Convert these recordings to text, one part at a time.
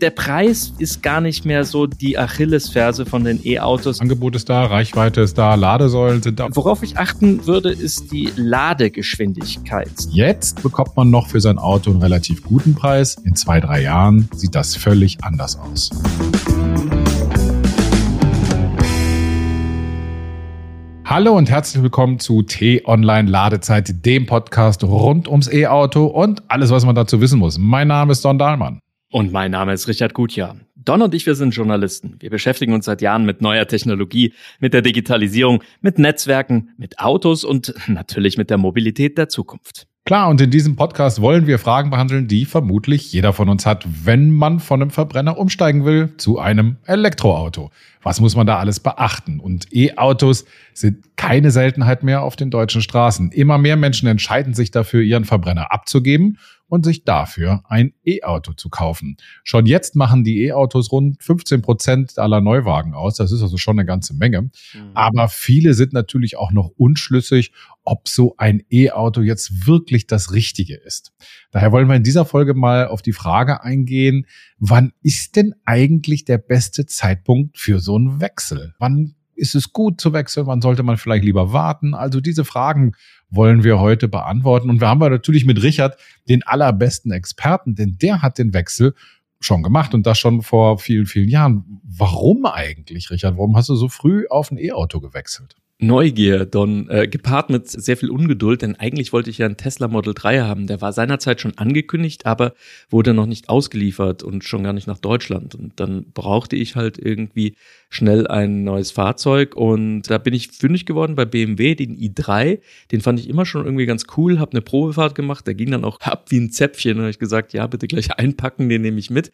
der Preis ist gar nicht mehr so die Achillesferse von den E-Autos. Angebot ist da, Reichweite ist da, Ladesäulen sind da. Worauf ich achten würde, ist die Ladegeschwindigkeit. Jetzt bekommt man noch für sein Auto einen relativ guten Preis. In zwei, drei Jahren sieht das völlig anders aus. Hallo und herzlich willkommen zu T-Online Ladezeit, dem Podcast rund ums E-Auto und alles, was man dazu wissen muss. Mein Name ist Don Dahlmann. Und mein Name ist Richard Gutjahr. Don und ich, wir sind Journalisten. Wir beschäftigen uns seit Jahren mit neuer Technologie, mit der Digitalisierung, mit Netzwerken, mit Autos und natürlich mit der Mobilität der Zukunft. Klar, und in diesem Podcast wollen wir Fragen behandeln, die vermutlich jeder von uns hat, wenn man von einem Verbrenner umsteigen will zu einem Elektroauto. Was muss man da alles beachten? Und E-Autos sind keine Seltenheit mehr auf den deutschen Straßen. Immer mehr Menschen entscheiden sich dafür, ihren Verbrenner abzugeben und sich dafür ein E-Auto zu kaufen. Schon jetzt machen die E-Autos rund 15 Prozent aller Neuwagen aus. Das ist also schon eine ganze Menge. Mhm. Aber viele sind natürlich auch noch unschlüssig, ob so ein E-Auto jetzt wirklich das Richtige ist. Daher wollen wir in dieser Folge mal auf die Frage eingehen, wann ist denn eigentlich der beste Zeitpunkt für so einen Wechsel? Wann ist es gut zu wechseln? Wann sollte man vielleicht lieber warten? Also diese Fragen wollen wir heute beantworten. Und wir haben natürlich mit Richard den allerbesten Experten, denn der hat den Wechsel schon gemacht und das schon vor vielen, vielen Jahren. Warum eigentlich, Richard? Warum hast du so früh auf ein E-Auto gewechselt? Neugier, Don, äh, gepaart mit sehr viel Ungeduld, denn eigentlich wollte ich ja einen Tesla Model 3 haben. Der war seinerzeit schon angekündigt, aber wurde noch nicht ausgeliefert und schon gar nicht nach Deutschland. Und dann brauchte ich halt irgendwie schnell ein neues Fahrzeug und da bin ich fündig geworden bei BMW, den i3. Den fand ich immer schon irgendwie ganz cool, habe eine Probefahrt gemacht, der ging dann auch ab wie ein Zäpfchen. Da habe ich gesagt, ja, bitte gleich einpacken, den nehme ich mit.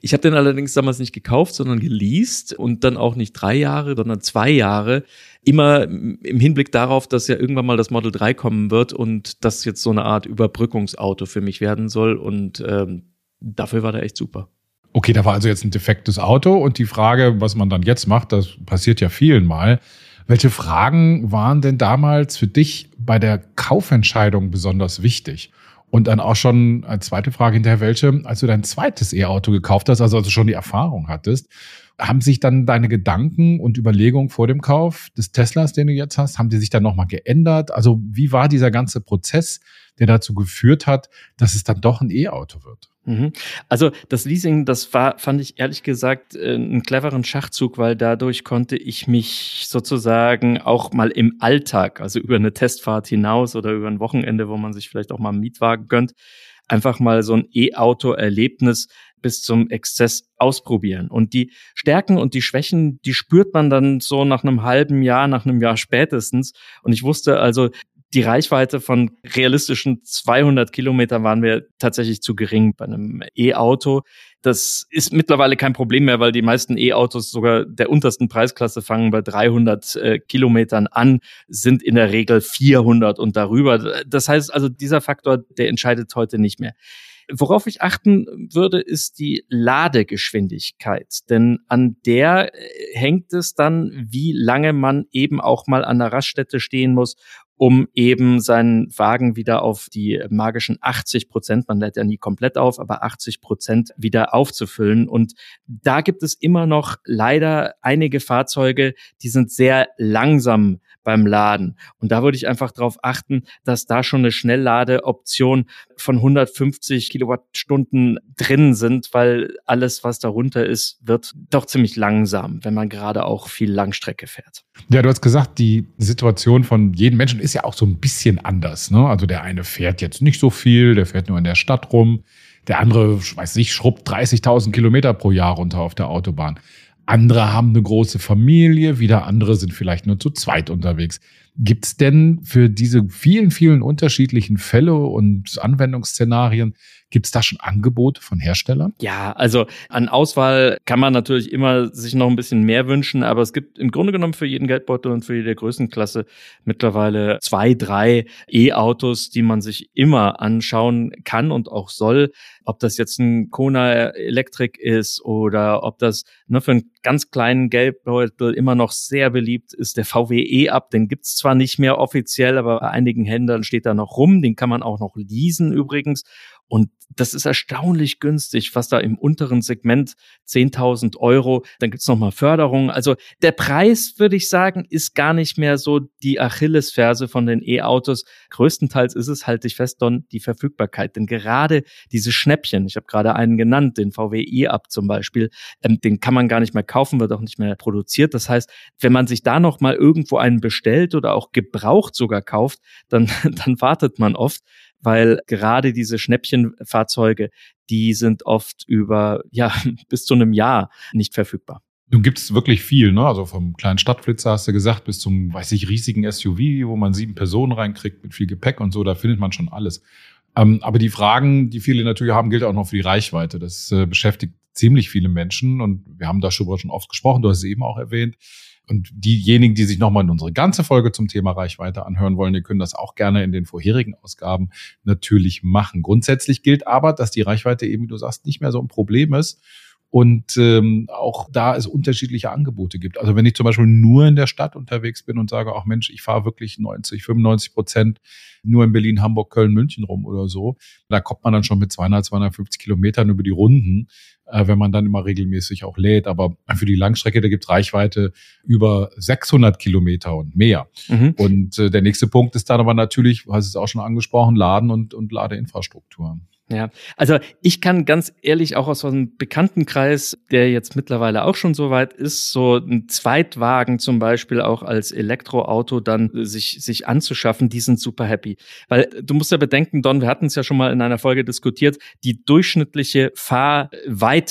Ich habe den allerdings damals nicht gekauft, sondern geleast und dann auch nicht drei Jahre, sondern zwei Jahre immer im Hinblick darauf, dass ja irgendwann mal das Model 3 kommen wird und das jetzt so eine Art Überbrückungsauto für mich werden soll. Und ähm, dafür war der echt super. Okay, da war also jetzt ein defektes Auto und die Frage, was man dann jetzt macht, das passiert ja vielen Mal. Welche Fragen waren denn damals für dich bei der Kaufentscheidung besonders wichtig? Und dann auch schon eine zweite Frage hinterher, welche, als du dein zweites E-Auto gekauft hast, also als du schon die Erfahrung hattest, haben sich dann deine Gedanken und Überlegungen vor dem Kauf des Teslas, den du jetzt hast, haben die sich dann nochmal geändert? Also wie war dieser ganze Prozess, der dazu geführt hat, dass es dann doch ein E-Auto wird? Mhm. Also das Leasing, das war, fand ich ehrlich gesagt äh, einen cleveren Schachzug, weil dadurch konnte ich mich sozusagen auch mal im Alltag, also über eine Testfahrt hinaus oder über ein Wochenende, wo man sich vielleicht auch mal einen Mietwagen gönnt, einfach mal so ein E-Auto-Erlebnis bis zum Exzess ausprobieren. Und die Stärken und die Schwächen, die spürt man dann so nach einem halben Jahr, nach einem Jahr spätestens. Und ich wusste also, die Reichweite von realistischen 200 Kilometern waren mir tatsächlich zu gering bei einem E-Auto. Das ist mittlerweile kein Problem mehr, weil die meisten E-Autos sogar der untersten Preisklasse fangen bei 300 äh, Kilometern an, sind in der Regel 400 und darüber. Das heißt also, dieser Faktor, der entscheidet heute nicht mehr. Worauf ich achten würde, ist die Ladegeschwindigkeit, denn an der äh, hängt es dann, wie lange man eben auch mal an der Raststätte stehen muss, um eben seinen Wagen wieder auf die magischen 80 Prozent, man lädt ja nie komplett auf, aber 80 Prozent wieder aufzufüllen. Und da gibt es immer noch leider einige Fahrzeuge, die sind sehr langsam beim Laden. Und da würde ich einfach darauf achten, dass da schon eine Schnellladeoption von 150 Kilowattstunden drin sind, weil alles, was darunter ist, wird doch ziemlich langsam, wenn man gerade auch viel Langstrecke fährt. Ja, du hast gesagt, die Situation von jedem Menschen ist ja auch so ein bisschen anders. Ne? Also der eine fährt jetzt nicht so viel, der fährt nur in der Stadt rum. Der andere, weiß ich, schrubbt 30.000 Kilometer pro Jahr runter auf der Autobahn. Andere haben eine große Familie, wieder andere sind vielleicht nur zu zweit unterwegs. Gibt es denn für diese vielen, vielen unterschiedlichen Fälle und Anwendungsszenarien Gibt es da schon Angebote von Herstellern? Ja, also an Auswahl kann man natürlich immer sich noch ein bisschen mehr wünschen, aber es gibt im Grunde genommen für jeden Geldbeutel und für jede Größenklasse mittlerweile zwei, drei E-Autos, die man sich immer anschauen kann und auch soll. Ob das jetzt ein Kona Electric ist oder ob das nur für einen ganz kleinen Geldbeutel immer noch sehr beliebt ist, der VW E-Up, den gibt's zwar nicht mehr offiziell, aber bei einigen Händlern steht da noch rum, den kann man auch noch leasen übrigens. Und das ist erstaunlich günstig, was da im unteren Segment 10.000 Euro. Dann gibt's noch mal Förderung. Also der Preis, würde ich sagen, ist gar nicht mehr so die Achillesferse von den E-Autos. Größtenteils ist es, halte ich fest, Don, die Verfügbarkeit. Denn gerade diese Schnäppchen, ich habe gerade einen genannt, den VW E-Up zum Beispiel, ähm, den kann man gar nicht mehr kaufen, wird auch nicht mehr produziert. Das heißt, wenn man sich da noch mal irgendwo einen bestellt oder auch gebraucht sogar kauft, dann, dann wartet man oft weil gerade diese Schnäppchenfahrzeuge, die sind oft über, ja, bis zu einem Jahr nicht verfügbar. Nun gibt es wirklich viel, ne? Also vom kleinen Stadtflitzer hast du gesagt, bis zum, weiß ich, riesigen SUV, wo man sieben Personen reinkriegt mit viel Gepäck und so, da findet man schon alles. Ähm, aber die Fragen, die viele natürlich haben, gilt auch noch für die Reichweite. Das äh, beschäftigt ziemlich viele Menschen und wir haben darüber schon oft gesprochen, du hast es eben auch erwähnt. Und diejenigen, die sich nochmal in unsere ganze Folge zum Thema Reichweite anhören wollen, die können das auch gerne in den vorherigen Ausgaben natürlich machen. Grundsätzlich gilt aber, dass die Reichweite eben, wie du sagst, nicht mehr so ein Problem ist und ähm, auch da es unterschiedliche Angebote gibt. Also wenn ich zum Beispiel nur in der Stadt unterwegs bin und sage, ach Mensch, ich fahre wirklich 90, 95 Prozent nur in Berlin, Hamburg, Köln, München rum oder so, da kommt man dann schon mit 200, 250 Kilometern über die Runden, äh, wenn man dann immer regelmäßig auch lädt. Aber für die Langstrecke, da gibt Reichweite über 600 Kilometer und mehr. Mhm. Und äh, der nächste Punkt ist dann aber natürlich, du hast es auch schon angesprochen, Laden und, und Ladeinfrastruktur. Ja, also ich kann ganz ehrlich auch aus einem Bekanntenkreis, der jetzt mittlerweile auch schon so weit ist, so ein Zweitwagen zum Beispiel auch als Elektroauto dann sich, sich anzuschaffen, die sind super happy. Weil du musst ja bedenken, Don, wir hatten es ja schon mal in einer Folge diskutiert, die durchschnittliche Fahrweite,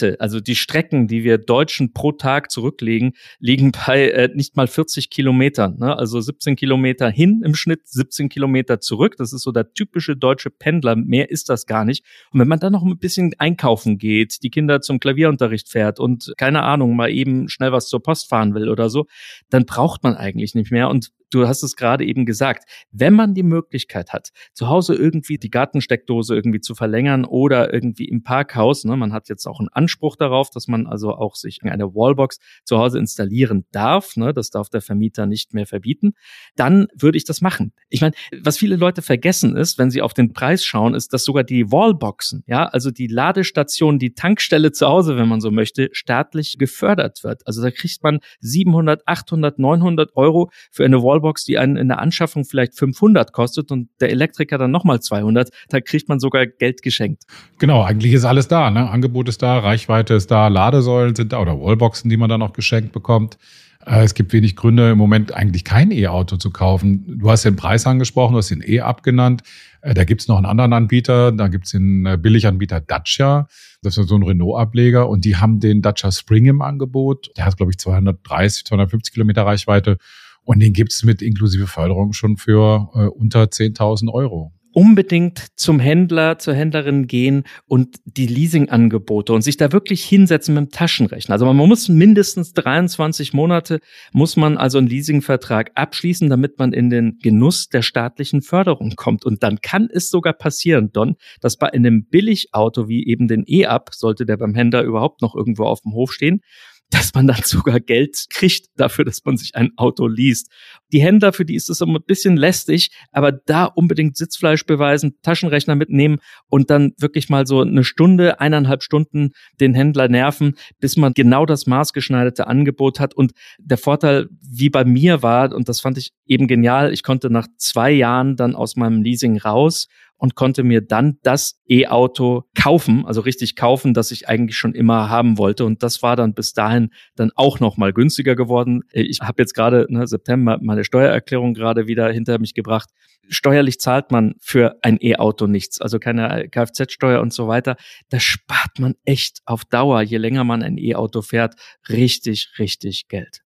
also die Strecken, die wir Deutschen pro Tag zurücklegen, liegen bei äh, nicht mal 40 Kilometern. Ne? Also 17 Kilometer hin im Schnitt, 17 Kilometer zurück. Das ist so der typische deutsche Pendler. Mehr ist das gar nicht. Und wenn man dann noch ein bisschen einkaufen geht, die Kinder zum Klavierunterricht fährt und keine Ahnung, mal eben schnell was zur Post fahren will oder so, dann braucht man eigentlich nicht mehr. Und du hast es gerade eben gesagt, wenn man die Möglichkeit hat, zu Hause irgendwie die Gartensteckdose irgendwie zu verlängern oder irgendwie im Parkhaus, ne, man hat jetzt auch einen Anspruch darauf, dass man also auch sich eine Wallbox zu Hause installieren darf, ne, das darf der Vermieter nicht mehr verbieten, dann würde ich das machen. Ich meine, was viele Leute vergessen ist, wenn sie auf den Preis schauen, ist, dass sogar die Wallboxen, ja, also die Ladestation, die Tankstelle zu Hause, wenn man so möchte, staatlich gefördert wird. Also da kriegt man 700, 800, 900 Euro für eine Wallbox Wallbox, die einen in der Anschaffung vielleicht 500 kostet und der Elektriker dann nochmal 200, da kriegt man sogar Geld geschenkt. Genau, eigentlich ist alles da. Ne? Angebot ist da, Reichweite ist da, Ladesäulen sind da oder Wallboxen, die man dann noch geschenkt bekommt. Äh, es gibt wenig Gründe, im Moment eigentlich kein E-Auto zu kaufen. Du hast den Preis angesprochen, du hast den E abgenannt. Äh, da gibt's noch einen anderen Anbieter, da gibt's den äh, Billiganbieter Dacia. Das ist so ein Renault-Ableger und die haben den Dacia Spring im Angebot. Der hat, glaube ich, 230, 250 Kilometer Reichweite und den gibt es mit inklusive Förderung schon für äh, unter 10.000 Euro unbedingt zum Händler, zur Händlerin gehen und die Leasingangebote und sich da wirklich hinsetzen mit dem Taschenrechner. Also man muss mindestens 23 Monate, muss man also einen Leasingvertrag abschließen, damit man in den Genuss der staatlichen Förderung kommt. Und dann kann es sogar passieren, Don, dass bei einem Billigauto wie eben den E-Up, sollte der beim Händler überhaupt noch irgendwo auf dem Hof stehen, dass man dann sogar Geld kriegt dafür, dass man sich ein Auto liest. Die Händler, für die ist es immer ein bisschen lästig, aber da unbedingt Sitzfleisch beweisen, Taschenrechner mitnehmen und dann wirklich mal so eine Stunde, eineinhalb Stunden den Händler nerven, bis man genau das maßgeschneiderte Angebot hat. Und der Vorteil, wie bei mir war, und das fand ich eben genial, ich konnte nach zwei Jahren dann aus meinem Leasing raus und konnte mir dann das E-Auto kaufen, also richtig kaufen, das ich eigentlich schon immer haben wollte. Und das war dann bis dahin dann auch noch mal günstiger geworden. Ich habe jetzt gerade ne, September meine Steuererklärung gerade wieder hinter mich gebracht. Steuerlich zahlt man für ein E-Auto nichts, also keine Kfz-Steuer und so weiter. Da spart man echt auf Dauer, je länger man ein E-Auto fährt, richtig, richtig Geld.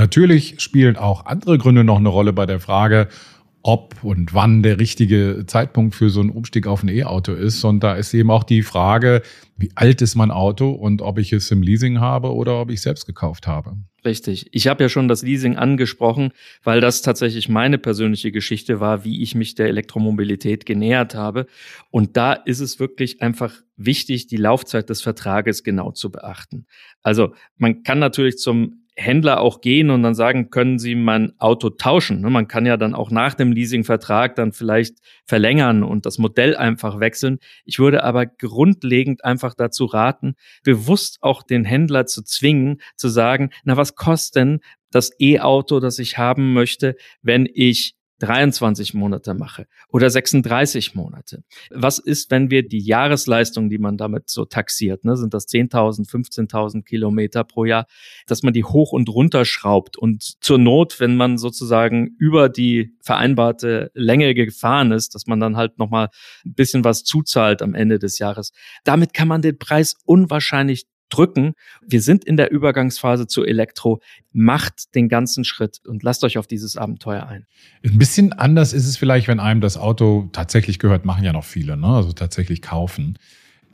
Natürlich spielen auch andere Gründe noch eine Rolle bei der Frage, ob und wann der richtige Zeitpunkt für so einen Umstieg auf ein E-Auto ist. Und da ist eben auch die Frage, wie alt ist mein Auto und ob ich es im Leasing habe oder ob ich es selbst gekauft habe. Richtig. Ich habe ja schon das Leasing angesprochen, weil das tatsächlich meine persönliche Geschichte war, wie ich mich der Elektromobilität genähert habe. Und da ist es wirklich einfach wichtig, die Laufzeit des Vertrages genau zu beachten. Also man kann natürlich zum Händler auch gehen und dann sagen, können Sie mein Auto tauschen? Ne, man kann ja dann auch nach dem Leasingvertrag dann vielleicht verlängern und das Modell einfach wechseln. Ich würde aber grundlegend einfach dazu raten, bewusst auch den Händler zu zwingen, zu sagen, na, was kostet denn das E-Auto, das ich haben möchte, wenn ich 23 Monate mache oder 36 Monate. Was ist, wenn wir die Jahresleistung, die man damit so taxiert, ne, sind das 10.000, 15.000 Kilometer pro Jahr, dass man die hoch und runter schraubt und zur Not, wenn man sozusagen über die vereinbarte Länge gefahren ist, dass man dann halt nochmal ein bisschen was zuzahlt am Ende des Jahres. Damit kann man den Preis unwahrscheinlich drücken. Wir sind in der Übergangsphase zu Elektro. Macht den ganzen Schritt und lasst euch auf dieses Abenteuer ein. Ein bisschen anders ist es vielleicht, wenn einem das Auto tatsächlich gehört, machen ja noch viele, ne? also tatsächlich kaufen.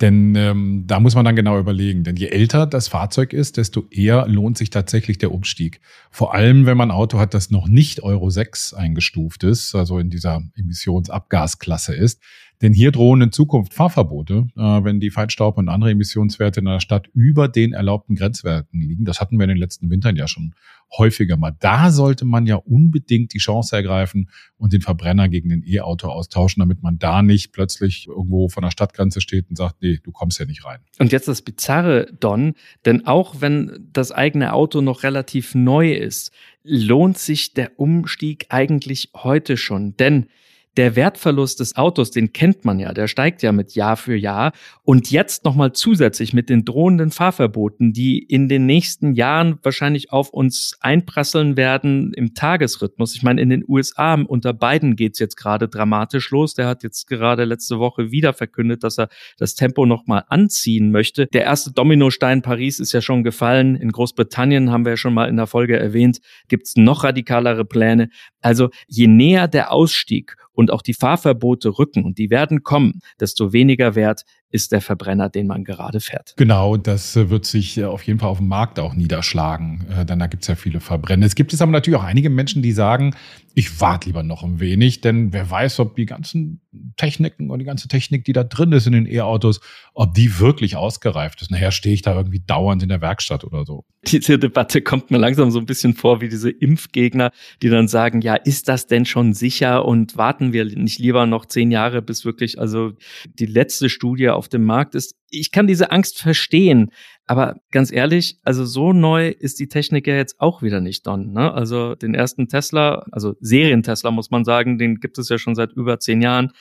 Denn ähm, da muss man dann genau überlegen. Denn je älter das Fahrzeug ist, desto eher lohnt sich tatsächlich der Umstieg. Vor allem, wenn man ein Auto hat, das noch nicht Euro 6 eingestuft ist, also in dieser Emissionsabgasklasse ist. Denn hier drohen in Zukunft Fahrverbote, äh, wenn die Feinstaub und andere Emissionswerte in der Stadt über den erlaubten Grenzwerten liegen. Das hatten wir in den letzten Wintern ja schon häufiger mal. Da sollte man ja unbedingt die Chance ergreifen und den Verbrenner gegen den E-Auto austauschen, damit man da nicht plötzlich irgendwo von der Stadtgrenze steht und sagt, nee, du kommst ja nicht rein. Und jetzt das Bizarre, Don, denn auch wenn das eigene Auto noch relativ neu ist, lohnt sich der Umstieg eigentlich heute schon. Denn der Wertverlust des Autos, den kennt man ja, der steigt ja mit Jahr für Jahr. Und jetzt nochmal zusätzlich mit den drohenden Fahrverboten, die in den nächsten Jahren wahrscheinlich auf uns einprasseln werden im Tagesrhythmus. Ich meine, in den USA unter Biden geht's jetzt gerade dramatisch los. Der hat jetzt gerade letzte Woche wieder verkündet, dass er das Tempo nochmal anziehen möchte. Der erste Dominostein Paris ist ja schon gefallen. In Großbritannien haben wir ja schon mal in der Folge erwähnt, gibt's noch radikalere Pläne. Also je näher der Ausstieg und auch die Fahrverbote rücken. Und die werden kommen, desto weniger wert ist der Verbrenner, den man gerade fährt. Genau, das äh, wird sich äh, auf jeden Fall auf dem Markt auch niederschlagen, äh, denn da gibt es ja viele Verbrenner. Es gibt es aber natürlich auch einige Menschen, die sagen, ich warte lieber noch ein wenig, denn wer weiß, ob die ganzen Techniken und die ganze Technik, die da drin ist in den E-Autos, ob die wirklich ausgereift ist. Nachher stehe ich da irgendwie dauernd in der Werkstatt oder so. Diese Debatte kommt mir langsam so ein bisschen vor wie diese Impfgegner, die dann sagen, ja, ist das denn schon sicher und warten wir nicht lieber noch zehn Jahre, bis wirklich also die letzte Studie auf dem Markt ist. Ich kann diese Angst verstehen, aber ganz ehrlich, also so neu ist die Technik ja jetzt auch wieder nicht Don. Ne? Also den ersten Tesla, also Serien-Tesla muss man sagen, den gibt es ja schon seit über zehn Jahren.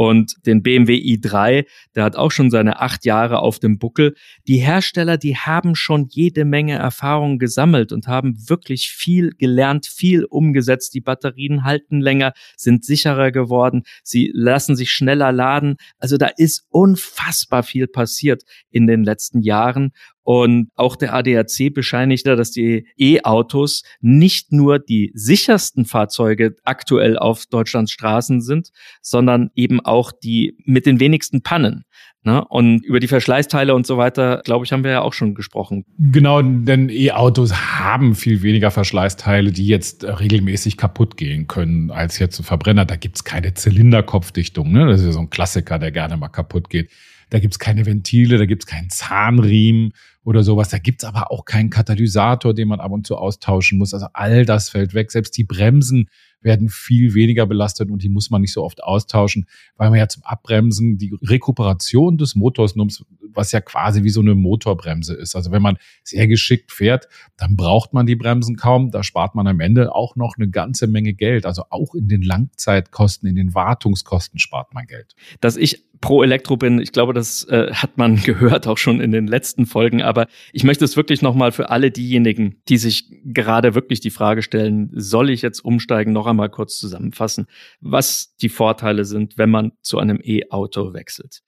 Und den BMW i3, der hat auch schon seine acht Jahre auf dem Buckel. Die Hersteller, die haben schon jede Menge Erfahrung gesammelt und haben wirklich viel gelernt, viel umgesetzt. Die Batterien halten länger, sind sicherer geworden, sie lassen sich schneller laden. Also da ist unfassbar viel passiert in den letzten Jahren. Und auch der ADAC bescheinigte, dass die E-Autos nicht nur die sichersten Fahrzeuge aktuell auf Deutschlands Straßen sind, sondern eben auch die mit den wenigsten Pannen. Ne? Und über die Verschleißteile und so weiter, glaube ich, haben wir ja auch schon gesprochen. Genau, denn E-Autos haben viel weniger Verschleißteile, die jetzt regelmäßig kaputt gehen können, als jetzt ein Verbrenner. Da gibt's keine Zylinderkopfdichtung. Ne? Das ist ja so ein Klassiker, der gerne mal kaputt geht. Da gibt's keine Ventile, da gibt's keinen Zahnriemen oder sowas. Da gibt's aber auch keinen Katalysator, den man ab und zu austauschen muss. Also all das fällt weg. Selbst die Bremsen werden viel weniger belastet und die muss man nicht so oft austauschen, weil man ja zum Abbremsen die Rekuperation des Motors nimmt, was ja quasi wie so eine Motorbremse ist. Also wenn man sehr geschickt fährt, dann braucht man die Bremsen kaum. Da spart man am Ende auch noch eine ganze Menge Geld. Also auch in den Langzeitkosten, in den Wartungskosten spart man Geld. Dass ich pro Elektro bin. Ich glaube, das äh, hat man gehört auch schon in den letzten Folgen. Aber ich möchte es wirklich nochmal für alle diejenigen, die sich gerade wirklich die Frage stellen, soll ich jetzt umsteigen, noch einmal kurz zusammenfassen, was die Vorteile sind, wenn man zu einem E-Auto wechselt.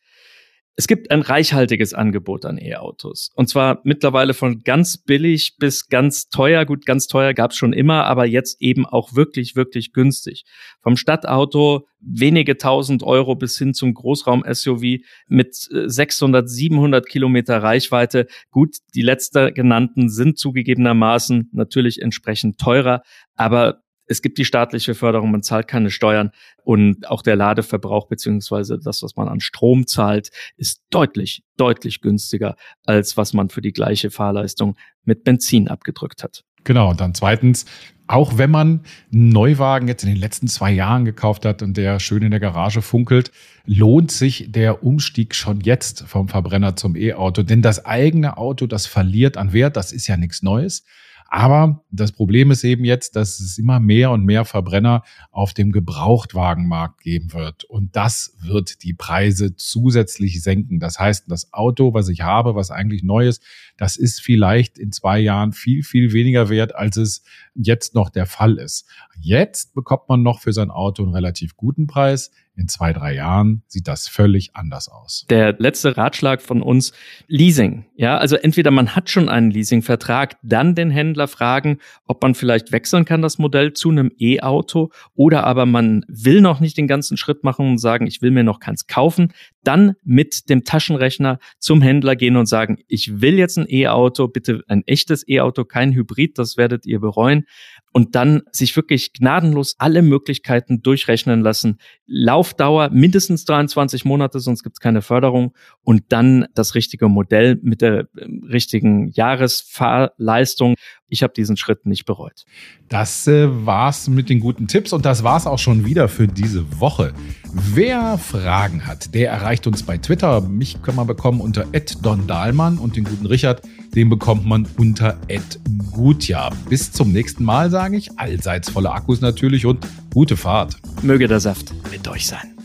Es gibt ein reichhaltiges Angebot an E-Autos. Und zwar mittlerweile von ganz billig bis ganz teuer. Gut, ganz teuer gab es schon immer, aber jetzt eben auch wirklich, wirklich günstig. Vom Stadtauto wenige tausend Euro bis hin zum Großraum-SUV mit 600, äh, 700 Kilometer Reichweite. Gut, die letzter genannten sind zugegebenermaßen natürlich entsprechend teurer, aber es gibt die staatliche Förderung, man zahlt keine Steuern und auch der Ladeverbrauch beziehungsweise das, was man an Strom zahlt, ist deutlich, deutlich günstiger, als was man für die gleiche Fahrleistung mit Benzin abgedrückt hat. Genau, und dann zweitens, auch wenn man einen Neuwagen jetzt in den letzten zwei Jahren gekauft hat und der schön in der Garage funkelt, lohnt sich der Umstieg schon jetzt vom Verbrenner zum E-Auto. Denn das eigene Auto, das verliert an Wert, das ist ja nichts Neues. Aber das Problem ist eben jetzt, dass es immer mehr und mehr Verbrenner auf dem Gebrauchtwagenmarkt geben wird. Und das wird die Preise zusätzlich senken. Das heißt, das Auto, was ich habe, was eigentlich neu ist, das ist vielleicht in zwei Jahren viel, viel weniger wert, als es jetzt noch der Fall ist. Jetzt bekommt man noch für sein Auto einen relativ guten Preis. In zwei, drei Jahren sieht das völlig anders aus. Der letzte Ratschlag von uns, Leasing. Ja, also entweder man hat schon einen Leasingvertrag, dann den Händler fragen, ob man vielleicht wechseln kann, das Modell zu einem E-Auto, oder aber man will noch nicht den ganzen Schritt machen und sagen, ich will mir noch keins kaufen, dann mit dem Taschenrechner zum Händler gehen und sagen, ich will jetzt ein E-Auto, bitte ein echtes E-Auto, kein Hybrid, das werdet ihr bereuen und dann sich wirklich gnadenlos alle Möglichkeiten durchrechnen lassen. Laufdauer mindestens 23 Monate, sonst gibt es keine Förderung und dann das richtige Modell mit der ähm, richtigen Jahresfahrleistung. Ich habe diesen Schritt nicht bereut. Das äh, war's mit den guten Tipps und das war's auch schon wieder für diese Woche. Wer Fragen hat, der erreicht uns bei Twitter. Mich kann man bekommen unter Don Dahlmann und den guten Richard, den bekommt man unter Gutjahr. Bis zum nächsten Mal sage ich, allseits volle Akkus natürlich und gute Fahrt. Möge der Saft mit euch sein.